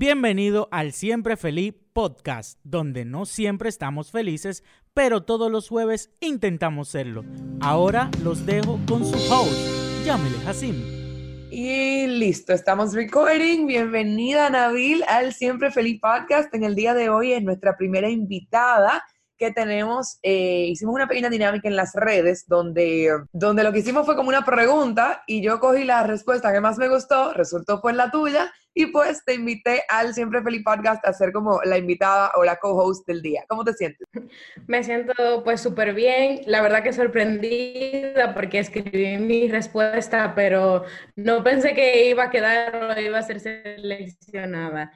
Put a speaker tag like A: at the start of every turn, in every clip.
A: Bienvenido al Siempre Feliz Podcast, donde no siempre estamos felices, pero todos los jueves intentamos serlo. Ahora los dejo con su host, Yamile Hassim.
B: Y listo, estamos recording. Bienvenida Nabil al Siempre Feliz Podcast. En el día de hoy es nuestra primera invitada que tenemos, eh, hicimos una pequeña dinámica en las redes donde, donde lo que hicimos fue como una pregunta y yo cogí la respuesta que más me gustó, resultó pues la tuya y pues te invité al Siempre Feliz Podcast a ser como la invitada o la co-host del día. ¿Cómo te sientes?
C: Me siento pues súper bien, la verdad que sorprendida porque escribí mi respuesta, pero no pensé que iba a quedar o iba a ser seleccionada.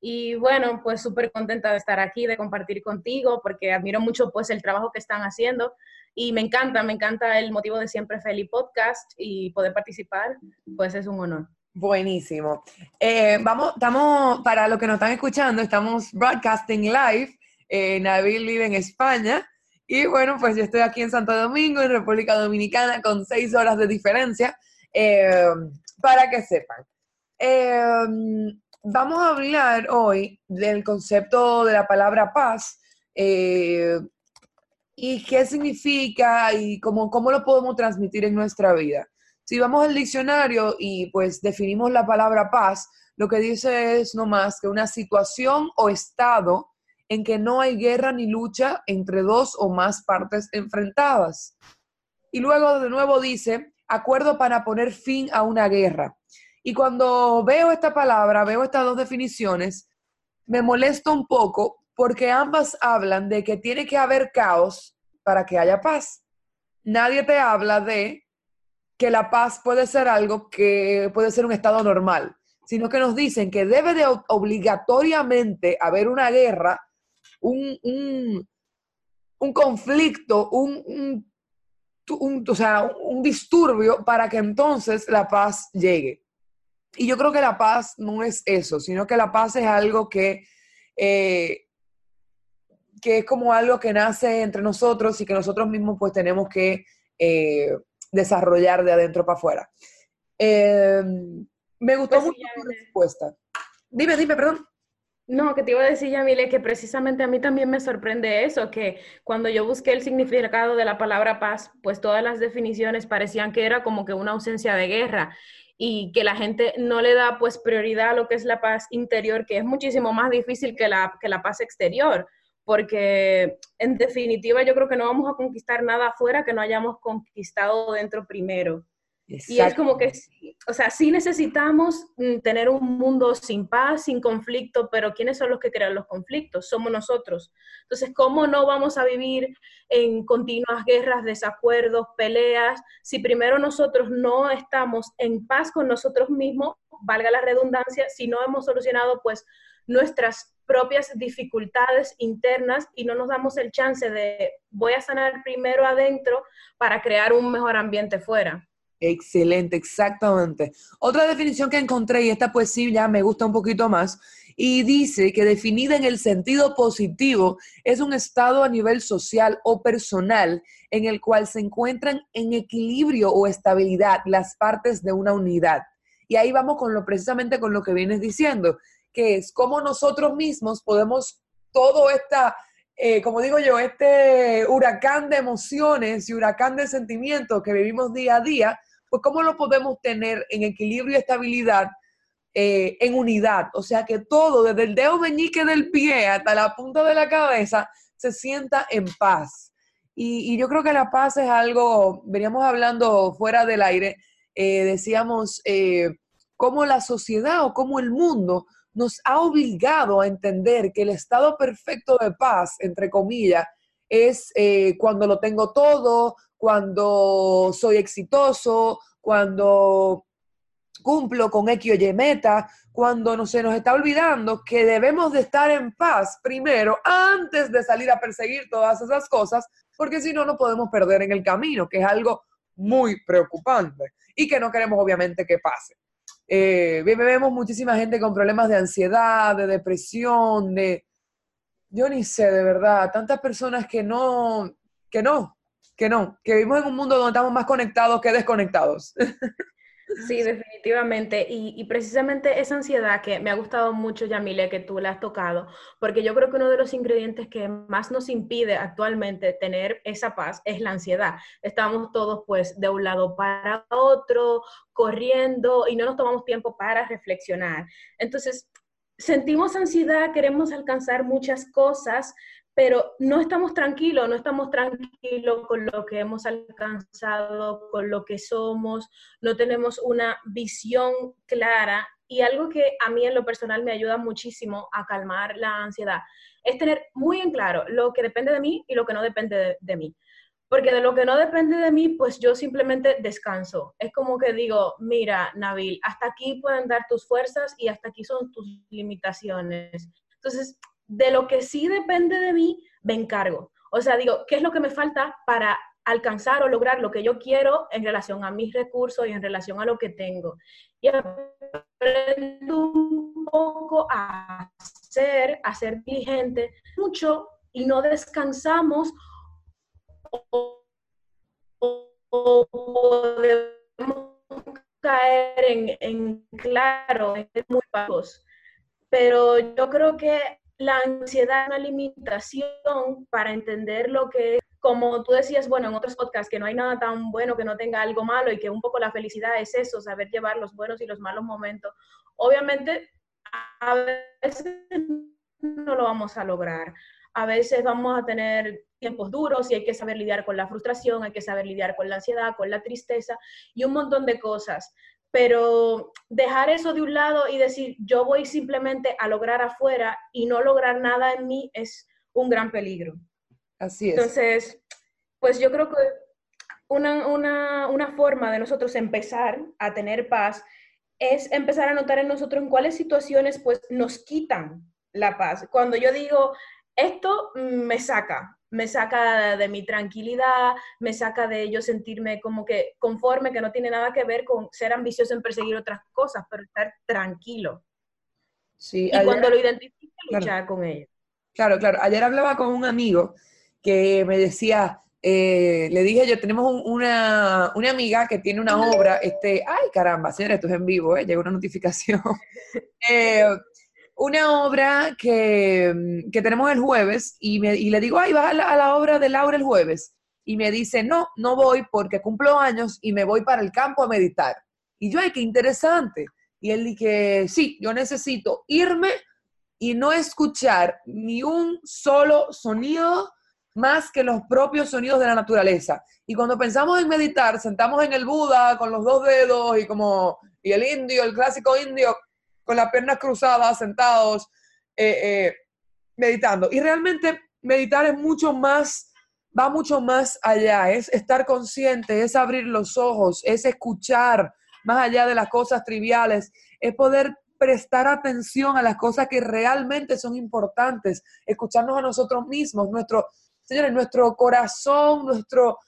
C: Y bueno, pues súper contenta de estar aquí, de compartir contigo, porque admiro mucho pues el trabajo que están haciendo y me encanta, me encanta el motivo de Siempre Feliz Podcast y poder participar, pues es un honor.
B: Buenísimo. Eh, vamos, estamos, para los que nos están escuchando, estamos broadcasting live. Eh, Nabil vive en España y bueno, pues yo estoy aquí en Santo Domingo, en República Dominicana, con seis horas de diferencia, eh, para que sepan. Eh, vamos a hablar hoy del concepto de la palabra paz eh, y qué significa y cómo, cómo lo podemos transmitir en nuestra vida. Si vamos al diccionario y pues definimos la palabra paz, lo que dice es no más que una situación o estado en que no hay guerra ni lucha entre dos o más partes enfrentadas. Y luego de nuevo dice, acuerdo para poner fin a una guerra. Y cuando veo esta palabra, veo estas dos definiciones, me molesto un poco porque ambas hablan de que tiene que haber caos para que haya paz. Nadie te habla de que la paz puede ser algo que puede ser un estado normal, sino que nos dicen que debe de obligatoriamente haber una guerra, un, un, conflicto, un, un, o sea, un disturbio para que entonces la paz llegue. Y yo creo que la paz no es eso, sino que la paz es algo que, eh, que es como algo que nace entre nosotros y que nosotros mismos pues tenemos que eh, desarrollar de adentro para afuera. Em, me gustó pues mucho tu respuesta. Dime, dime, perdón.
C: No, que te iba a decir, Yamile, que precisamente a mí también me sorprende eso, que cuando yo busqué el significado de la palabra paz, pues todas las definiciones parecían que era como que una ausencia de guerra y que la gente no le da pues prioridad a lo que es la paz interior, que es muchísimo más difícil que la, que la paz exterior, porque en definitiva yo creo que no vamos a conquistar nada afuera que no hayamos conquistado dentro primero. Y es como que, o sea, sí necesitamos mm, tener un mundo sin paz, sin conflicto, pero ¿quiénes son los que crean los conflictos? Somos nosotros. Entonces, ¿cómo no vamos a vivir en continuas guerras, desacuerdos, peleas, si primero nosotros no estamos en paz con nosotros mismos, valga la redundancia, si no hemos solucionado pues nuestras propias dificultades internas y no nos damos el chance de voy a sanar primero adentro para crear un mejor ambiente fuera.
B: Excelente, exactamente. Otra definición que encontré, y esta pues sí ya me gusta un poquito más, y dice que definida en el sentido positivo es un estado a nivel social o personal en el cual se encuentran en equilibrio o estabilidad las partes de una unidad. Y ahí vamos con lo precisamente con lo que vienes diciendo, que es cómo nosotros mismos podemos todo esta, eh, como digo yo, este huracán de emociones y huracán de sentimientos que vivimos día a día, pues cómo lo podemos tener en equilibrio y estabilidad, eh, en unidad. O sea, que todo, desde el dedo meñique del pie hasta la punta de la cabeza, se sienta en paz. Y, yo creo que la paz es algo, veníamos hablando fuera del aire, eh, decíamos cómo la sociedad o cómo el mundo nos ha obligado a entender que el estado perfecto de paz, entre comillas, es cuando lo tengo todo, cuando soy exitoso, cuando cumplo con X o Y meta, cuando no se nos está olvidando que debemos de estar en paz primero antes de salir a perseguir todas esas cosas, porque si no, no podemos perder en el camino, que es algo muy preocupante y que no queremos obviamente que pase. Eh, vemos muchísima gente con problemas de ansiedad, de depresión, de... Yo ni sé, de verdad, tantas personas que no, que no, que no, que vivimos en un mundo donde estamos más conectados que desconectados.
C: Sí, definitivamente. Y, precisamente esa ansiedad que me ha gustado mucho, Yamile, que tú la has tocado, porque yo creo que uno de los ingredientes que más nos impide actualmente tener esa paz es la ansiedad. Estamos todos pues de un lado para otro, corriendo y no nos tomamos tiempo para reflexionar. Entonces, sentimos ansiedad, queremos alcanzar muchas cosas, pero no estamos tranquilos, no estamos tranquilos con lo que hemos alcanzado, con lo que somos, no tenemos una visión clara y algo que a mí en lo personal me ayuda muchísimo a calmar la ansiedad es tener muy en claro lo que depende de mí y lo que no depende de, mí. Porque de lo que no depende de mí, pues yo simplemente descanso. Es como que digo, mira, Nabil, hasta aquí pueden dar tus fuerzas y hasta aquí son tus limitaciones. Entonces, de lo que sí depende de mí, me encargo. O sea, digo, ¿qué es lo que me falta para alcanzar o lograr lo que yo quiero en relación a mis recursos y en relación a lo que tengo? Y aprendo un poco a ser, a ser diligente mucho y no descansamos o, podemos caer en, claro, en muy bajos. Pero yo creo que la ansiedad es una limitación para entender lo que, como tú decías, bueno, en otros podcasts, que no hay nada tan bueno que no tenga algo malo y que un poco la felicidad es eso, saber llevar los buenos y los malos momentos. Obviamente, a veces no lo vamos a lograr. A veces vamos a tener tiempos duros y hay que saber lidiar con la frustración, hay que saber lidiar con la ansiedad, con la tristeza y un montón de cosas pero dejar eso de un lado y decir yo voy simplemente a lograr afuera y no lograr nada en mí es un gran peligro.
B: Así es.
C: Entonces, pues yo creo que una, una, una forma de nosotros empezar a tener paz es empezar a notar en nosotros en cuáles situaciones pues nos quitan la paz. Cuando yo digo, esto me saca, me saca de mi tranquilidad, me saca de yo sentirme como que conforme, que no tiene nada que ver con ser ambicioso en perseguir otras cosas, pero estar tranquilo. Sí, y cuando lo identifique, luchar con ello.
B: Claro, claro. Ayer hablaba con un amigo que me decía, eh, le dije yo, tenemos una, una, amiga que tiene una obra, este, ay caramba, señores, esto es en vivo, ¿eh? llegó una notificación. eh, una obra que, mm, que, tenemos el jueves y, me, y le digo, ay, va a la, obra de Laura el jueves. Y me dice, no, no voy porque cumplo años y me voy para el campo a meditar. Y yo, ay, qué interesante. Y él dije, sí, yo necesito irme y no escuchar ni un solo sonido más que los propios sonidos de la naturaleza. Y cuando pensamos en meditar, sentamos en el Buda con los dos dedos y como, y el indio, el clásico indio, con las piernas cruzadas, sentados, eh, eh, meditando. Y realmente meditar es mucho más, va mucho más allá, es estar consciente, es abrir los ojos, es escuchar más allá de las cosas triviales, es poder prestar atención a las cosas que realmente son importantes, escucharnos a nosotros mismos, nuestro, señores, nuestro corazón, nuestro,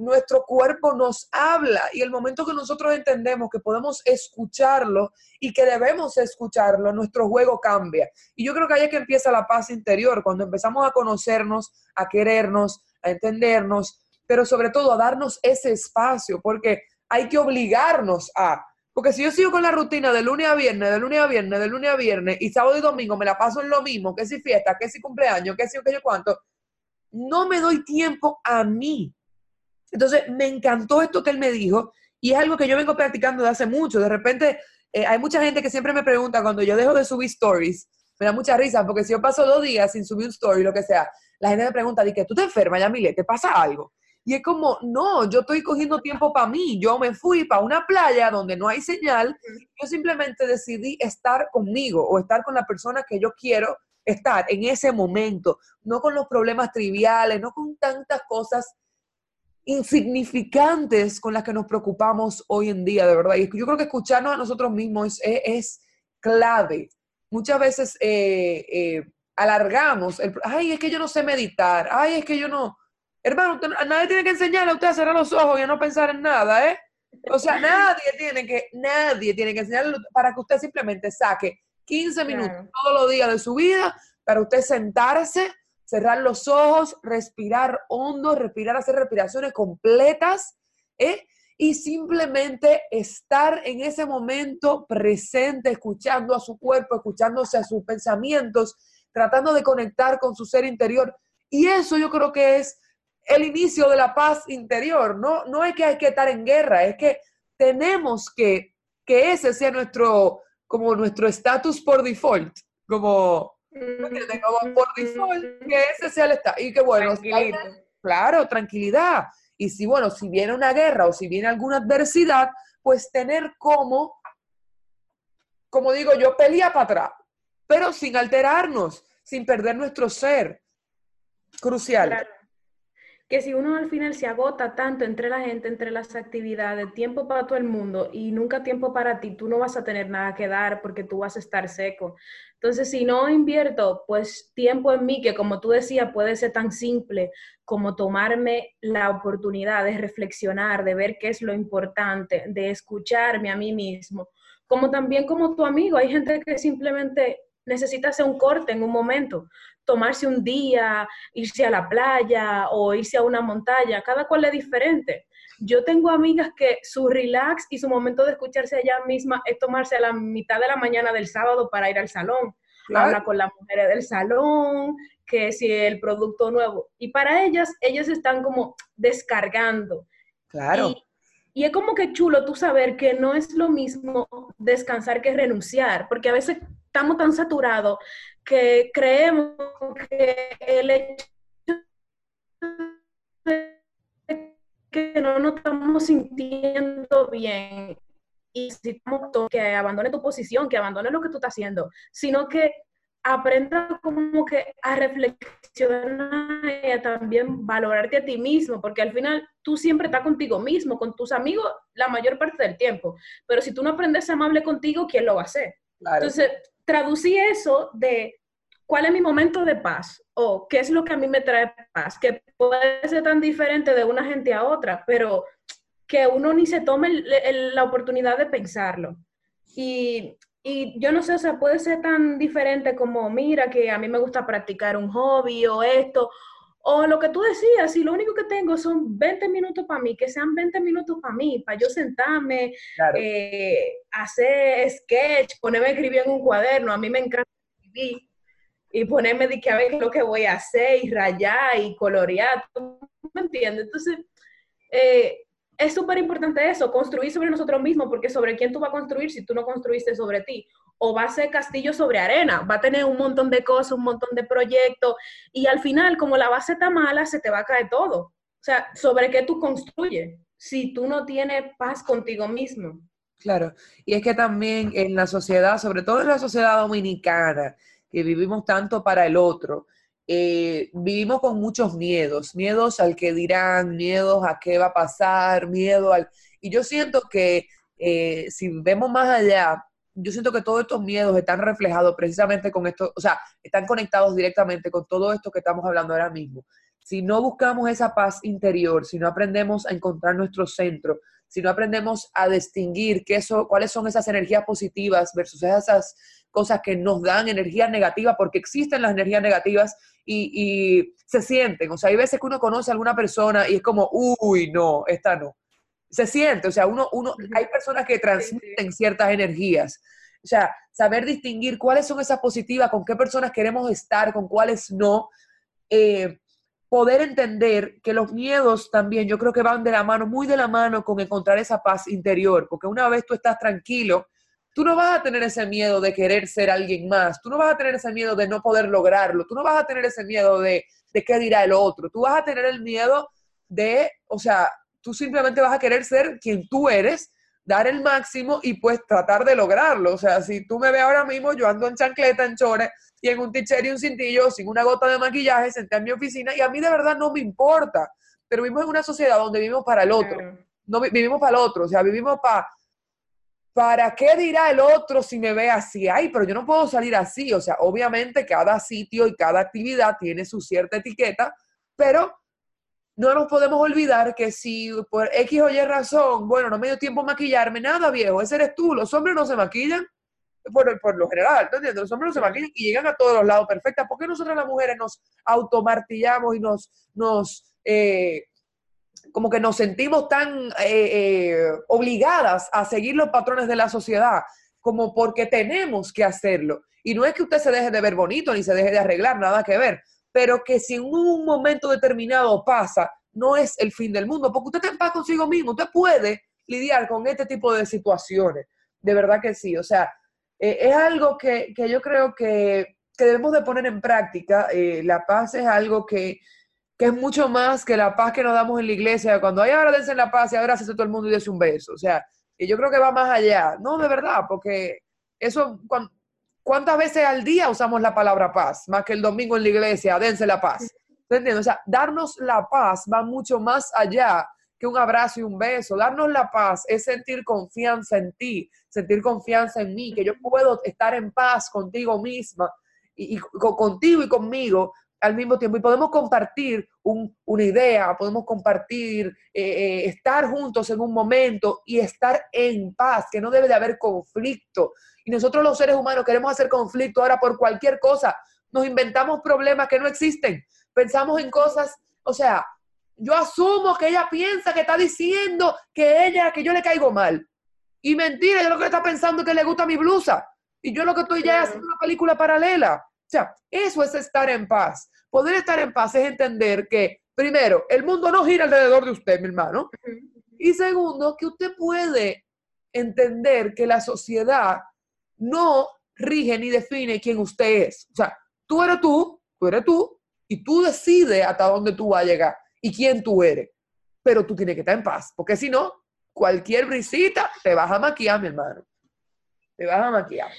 B: nuestro cuerpo nos habla y el momento que nosotros entendemos que podemos escucharlo y que debemos escucharlo, nuestro juego cambia. Y yo creo que ahí es que empieza la paz interior, cuando empezamos a conocernos, a querernos, a entendernos, pero sobre todo a darnos ese espacio, porque hay que obligarnos a, porque si yo sigo con la rutina de lunes a viernes, de lunes a viernes, de lunes a viernes, y sábado y domingo me la paso en lo mismo, que si fiesta, que si cumpleaños, que si que yo cuánto, no me doy tiempo a mí entonces, me encantó esto que él me dijo y es algo que yo vengo practicando desde hace mucho. De repente, eh, hay mucha gente que siempre me pregunta cuando yo dejo de subir stories, me da mucha risa porque si yo paso dos días sin subir un story, lo que sea, la gente me pregunta, ¿de que tú te enfermas, Yamile? ¿Te pasa algo? Y es como, no, yo estoy cogiendo tiempo para mí. Yo me fui para una playa donde no hay señal. Yo simplemente decidí estar conmigo o estar con la persona que yo quiero estar en ese momento, no con los problemas triviales, no con tantas cosas insignificantes con las que nos preocupamos hoy en día, de verdad. Y yo creo que escucharnos a nosotros mismos es, clave. Muchas veces eh, eh, alargamos, el, ay, es que yo no sé meditar, ay, es que yo no... Hermano, nadie tiene que enseñarle a usted a cerrar los ojos y a no pensar en nada, ¿eh? O sea, nadie tiene que, nadie tiene que enseñarle para que usted simplemente saque 15 minutos todos los días de su vida para usted sentarse cerrar los ojos, respirar hondo, respirar, hacer respiraciones completas, ¿eh? y simplemente estar en ese momento presente, escuchando a su cuerpo, escuchándose a sus pensamientos, tratando de conectar con su ser interior. Y eso yo creo que es el inicio de la paz interior. No, no es que hay que estar en guerra, es que tenemos que que ese sea nuestro, como nuestro estatus por default, como, que ese sea el estatus. Y que bueno, claro, tranquilidad. Y si, bueno, si viene una guerra o si viene alguna adversidad, pues tener como, como digo yo, pelea para atrás, pero sin alterarnos, sin perder nuestro ser. Crucial
C: que si uno al final se agota tanto entre la gente, entre las actividades, tiempo para todo el mundo y nunca tiempo para ti, tú no vas a tener nada que dar porque tú vas a estar seco. Entonces, si no invierto, pues tiempo en mí, que como tú decías, puede ser tan simple como tomarme la oportunidad de reflexionar, de ver qué es lo importante, de escucharme a mí mismo, como también como tu amigo, hay gente que simplemente necesita hacer un corte en un momento, tomarse un día, irse a la playa o irse a una montaña, cada cual es diferente. Yo tengo amigas que su relax y su momento de escucharse a misma es tomarse a la mitad de la mañana del sábado para ir al salón. Habla con las mujeres del salón, que si el producto nuevo. Y para ellas, ellas están como descargando.
B: Claro.
C: Y, y es como que chulo tú saber que no es lo mismo descansar que renunciar, porque a veces estamos tan saturados que creemos que el hecho de que no nos estamos sintiendo bien y necesitamos que abandone tu posición, que abandone lo que tú estás haciendo, sino que aprenda como que a reflexionar y a también valorarte a ti mismo, porque al final tú siempre estás contigo mismo, con tus amigos la mayor parte del tiempo, pero si tú no aprendes a ser amable contigo, ¿quién lo va a hacer? Entonces, traducí eso de cuál es mi momento de paz o qué es lo que a mí me trae paz, que puede ser tan diferente de una gente a otra, pero que uno ni se tome la oportunidad de pensarlo. Y, y, yo no sé, o sea, puede ser tan diferente como, mira, que a mí me gusta practicar un hobby o esto, o lo que tú decías, si lo único que tengo son 20 minutos para mí, que sean 20 minutos para mí, para yo sentarme, eh, hacer sketch, ponerme a escribir en un cuaderno, a mí me encanta escribir y ponerme de que a ver qué es lo que voy a hacer y rayar y colorear, me entiendes? Entonces, eh, es súper importante eso, construir sobre nosotros mismos, porque sobre quién tú vas a construir si tú no construiste sobre ti. O va a ser castillo sobre arena, va a tener un montón de cosas, un montón de proyectos, y al final, como la base está mala, se te va a caer todo. O sea, ¿sobre qué tú construyes si tú no tienes paz contigo mismo?
B: Claro, y es que también en la sociedad, sobre todo en la sociedad dominicana, que vivimos tanto para el otro, eh, vivimos con muchos miedos, miedos al que dirán, miedos a qué va a pasar, miedo al... Y yo siento que eh, si vemos más allá, yo siento que todos estos miedos están reflejados precisamente con esto, o sea, están conectados directamente con todo esto que estamos hablando ahora mismo. Si no buscamos esa paz interior, si no aprendemos a encontrar nuestro centro, si no aprendemos a distinguir qué eso, cuáles son esas energías positivas versus esas cosas que nos dan energía negativa, porque existen las energías negativas y, se sienten. O sea, hay veces que uno conoce a alguna persona y es como, uy, no, esta no. Se siente, o sea, uno, uno, hay personas que transmiten ciertas energías. O sea, saber distinguir cuáles son esas positivas, con qué personas queremos estar, con cuáles no. Eh, poder entender que los miedos también yo creo que van de la mano, muy de la mano con encontrar esa paz interior, porque una vez tú estás tranquilo, tú no vas a tener ese miedo de querer ser alguien más, tú no vas a tener ese miedo de no poder lograrlo, tú no vas a tener ese miedo de, de qué dirá el otro, tú vas a tener el miedo de, o sea, tú simplemente vas a querer ser quien tú eres, dar el máximo y pues tratar de lograrlo. O sea, si tú me ves ahora mismo, yo ando en chancleta, en chores y en un ticher y un cintillo, sin una gota de maquillaje, senté en mi oficina y a mí de verdad no me importa. Pero vivimos en una sociedad donde vivimos para el otro. No vivimos para el otro, o sea, vivimos para ¿para qué dirá el otro si me ve así? Ay, pero yo no puedo salir así. O sea, obviamente cada sitio y cada actividad tiene su cierta etiqueta, pero no nos podemos olvidar que si por X o Y razón, bueno, no me dio tiempo maquillarme, nada viejo, ese eres tú. Los hombres no se maquillan por, por lo general, ¿no entiendes? Los hombres no se maquillan y llegan a todos los lados perfectas. ¿Por qué nosotros las mujeres nos automartillamos y nos, nos eh, como que nos sentimos tan eh, eh, obligadas a seguir los patrones de la sociedad, como porque tenemos que hacerlo. Y no es que usted se deje de ver bonito ni se deje de arreglar, nada que ver, pero que si en un momento determinado pasa, no es el fin del mundo, porque usted está en paz consigo mismo, usted puede lidiar con este tipo de situaciones. De verdad que sí, o sea, eh, es algo que, yo creo que, debemos de poner en práctica. la paz es algo que que es mucho más que la paz que nos damos en la iglesia, cuando hay ahora dense la paz y ahora hace todo el mundo y dése un beso. O sea, y yo creo que va más allá. No, de verdad, porque eso, ¿cuántas veces al día usamos la palabra paz? Más que el domingo en la iglesia, dense la paz. ¿Entiendes? O sea, darnos la paz va mucho más allá que un abrazo y un beso. Darnos la paz es sentir confianza en ti, sentir confianza en mí, que yo puedo estar en paz contigo misma y, y contigo y conmigo al mismo tiempo y podemos compartir una idea, podemos compartir, eh, eh, estar juntos en un momento y estar en paz, que no debe de haber conflicto. Y nosotros los seres humanos queremos hacer conflicto ahora por cualquier cosa. Nos inventamos problemas que no existen. Pensamos en cosas, o sea, yo asumo que ella piensa que está diciendo que ella, que yo le caigo mal. Y mentira, yo lo que está pensando es que le gusta mi blusa. Y yo lo que estoy ya es haciendo una película paralela. O sea, eso es estar en paz. Poder estar en paz es entender que, primero, el mundo no gira alrededor de usted, mi hermano. Y segundo, que usted puede entender que la sociedad no rige ni define quién usted es. O sea, tú eres tú, tú eres tú, y tú decides hasta dónde tú vas a llegar y quién tú eres. Pero tú tienes que estar en paz, porque si no, cualquier brisita te vas a maquillar, mi hermano. Te vas a maquillar.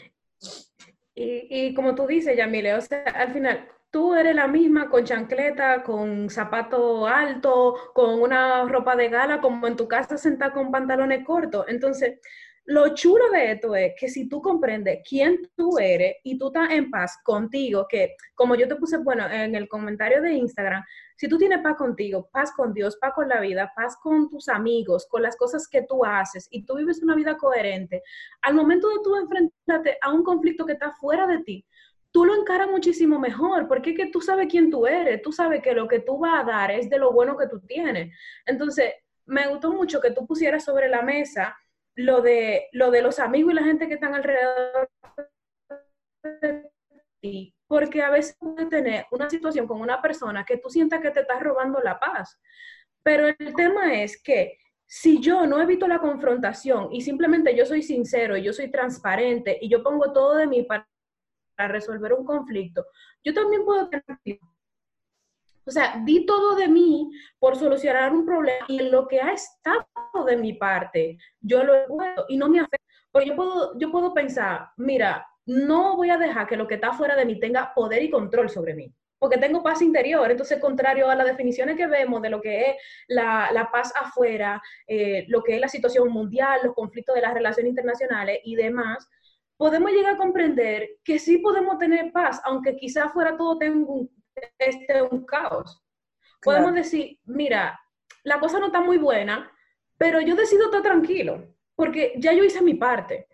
C: Y, como tú dices, Yamile, o sea, al final, tú eres la misma con chancleta, con zapato alto, con una ropa de gala, como en tu casa sentada con pantalones cortos. Entonces, lo chulo de esto es que si tú comprendes quién tú eres y tú estás en paz contigo, que como yo te puse, bueno, en el comentario de Instagram, si tú tienes paz contigo, paz con Dios, paz con la vida, paz con tus amigos, con las cosas que tú haces y tú vives una vida coherente, al momento de tú enfrentarte a un conflicto que está fuera de ti, tú lo encaras muchísimo mejor, porque es que tú sabes quién tú eres, tú sabes que lo que tú vas a dar es de lo bueno que tú tienes. Entonces, me gustó mucho que tú pusieras sobre la mesa lo de, lo de los amigos y la gente que están alrededor porque a veces puedes tener una situación con una persona que tú sientas que te estás robando la paz. Pero el tema es que si yo no evito la confrontación y simplemente yo soy sincero y yo soy transparente y yo pongo todo de mí para resolver un conflicto, yo también puedo tener o sea, di todo de mí por solucionar un problema y lo que ha estado de mi parte, yo lo he puesto y no me afecta. Porque yo puedo, yo puedo pensar, mira, no voy a dejar que lo que está fuera de mí tenga poder y control sobre mí, porque tengo paz interior. Entonces, contrario a las definiciones que vemos de lo que es la, la paz afuera, eh, lo que es la situación mundial, los conflictos de las relaciones internacionales y demás, podemos llegar a comprender que sí podemos tener paz, aunque quizás fuera todo tengo este un caos. Podemos decir, mira, la cosa no está muy buena, pero yo decido estar tranquilo, porque ya yo hice mi parte.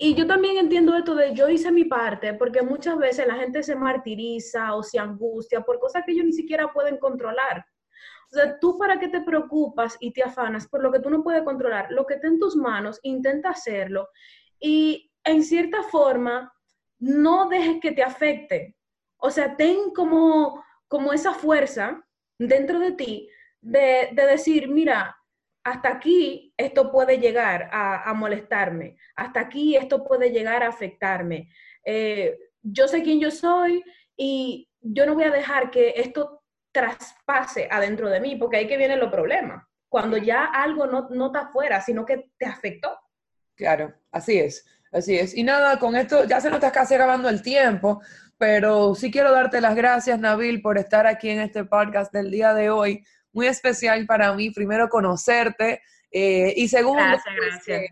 C: Y yo también entiendo esto de yo hice mi parte, porque muchas veces la gente se martiriza o se angustia por cosas que ellos ni siquiera pueden controlar. O sea, tú para qué te preocupas y te afanas por lo que tú no puedes controlar, lo que está en tus manos, intenta hacerlo y en cierta forma no dejes que te afecte, o sea, ten como, como esa fuerza dentro de ti de, decir, mira, hasta aquí esto puede llegar a, molestarme, hasta aquí esto puede llegar a afectarme. Eh, yo sé quién yo soy y yo no voy a dejar que esto traspase adentro de mí, porque ahí que vienen los problemas, cuando ya algo no, no está afuera, sino que te afectó.
B: Claro, así es, así es. Y nada, con esto ya se nos está casi acabando el tiempo pero sí quiero darte las gracias, Nabil, por estar aquí en este podcast del día de hoy. Muy especial para mí, primero, conocerte eh, y segundo, pues,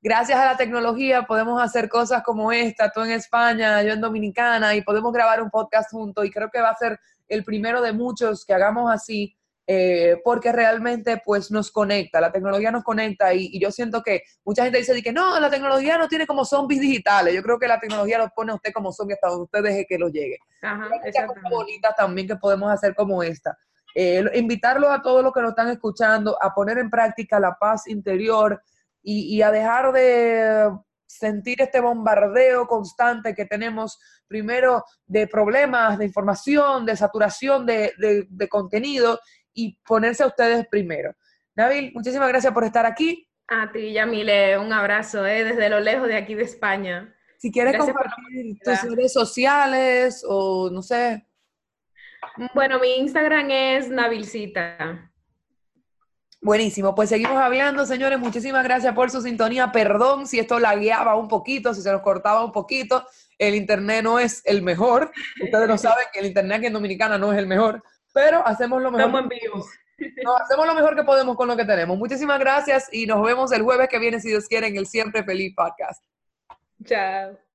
B: gracias. a la tecnología podemos hacer cosas como esta, tú en España, yo en Dominicana, y podemos grabar un podcast juntos y creo que va a ser el primero de muchos que hagamos así eh, porque realmente pues nos conecta, la tecnología nos conecta y, yo siento que mucha gente dice que no, la tecnología no tiene como zombies digitales, yo creo que la tecnología lo pone a usted como zombie hasta donde usted deje que lo llegue. Ajá, Hay cosas bonitas también que podemos hacer como esta. Eh, invitarlo a todos los que nos están escuchando a poner en práctica la paz interior y, a dejar de sentir este bombardeo constante que tenemos primero de problemas, de información, de saturación de, de contenido y ponerse a ustedes primero. Nabil, muchísimas gracias por estar aquí.
C: A ti, Yamile, un abrazo eh, desde lo lejos de aquí de España.
B: Si quieres compartir tus redes sociales o no sé.
C: Bueno, mi Instagram es Navilcita.
B: Buenísimo, pues seguimos hablando, señores. Muchísimas gracias por su sintonía. Perdón si esto la guiaba un poquito, si se nos cortaba un poquito. El internet no es el mejor. Ustedes lo saben que el internet aquí en Dominicana no es el mejor, pero hacemos lo mejor.
C: Estamos en vivo.
B: No, hacemos lo mejor que podemos con lo que tenemos. Muchísimas gracias y nos vemos el jueves que viene, si Dios quiere, en el Siempre Feliz Podcast.
C: Chao.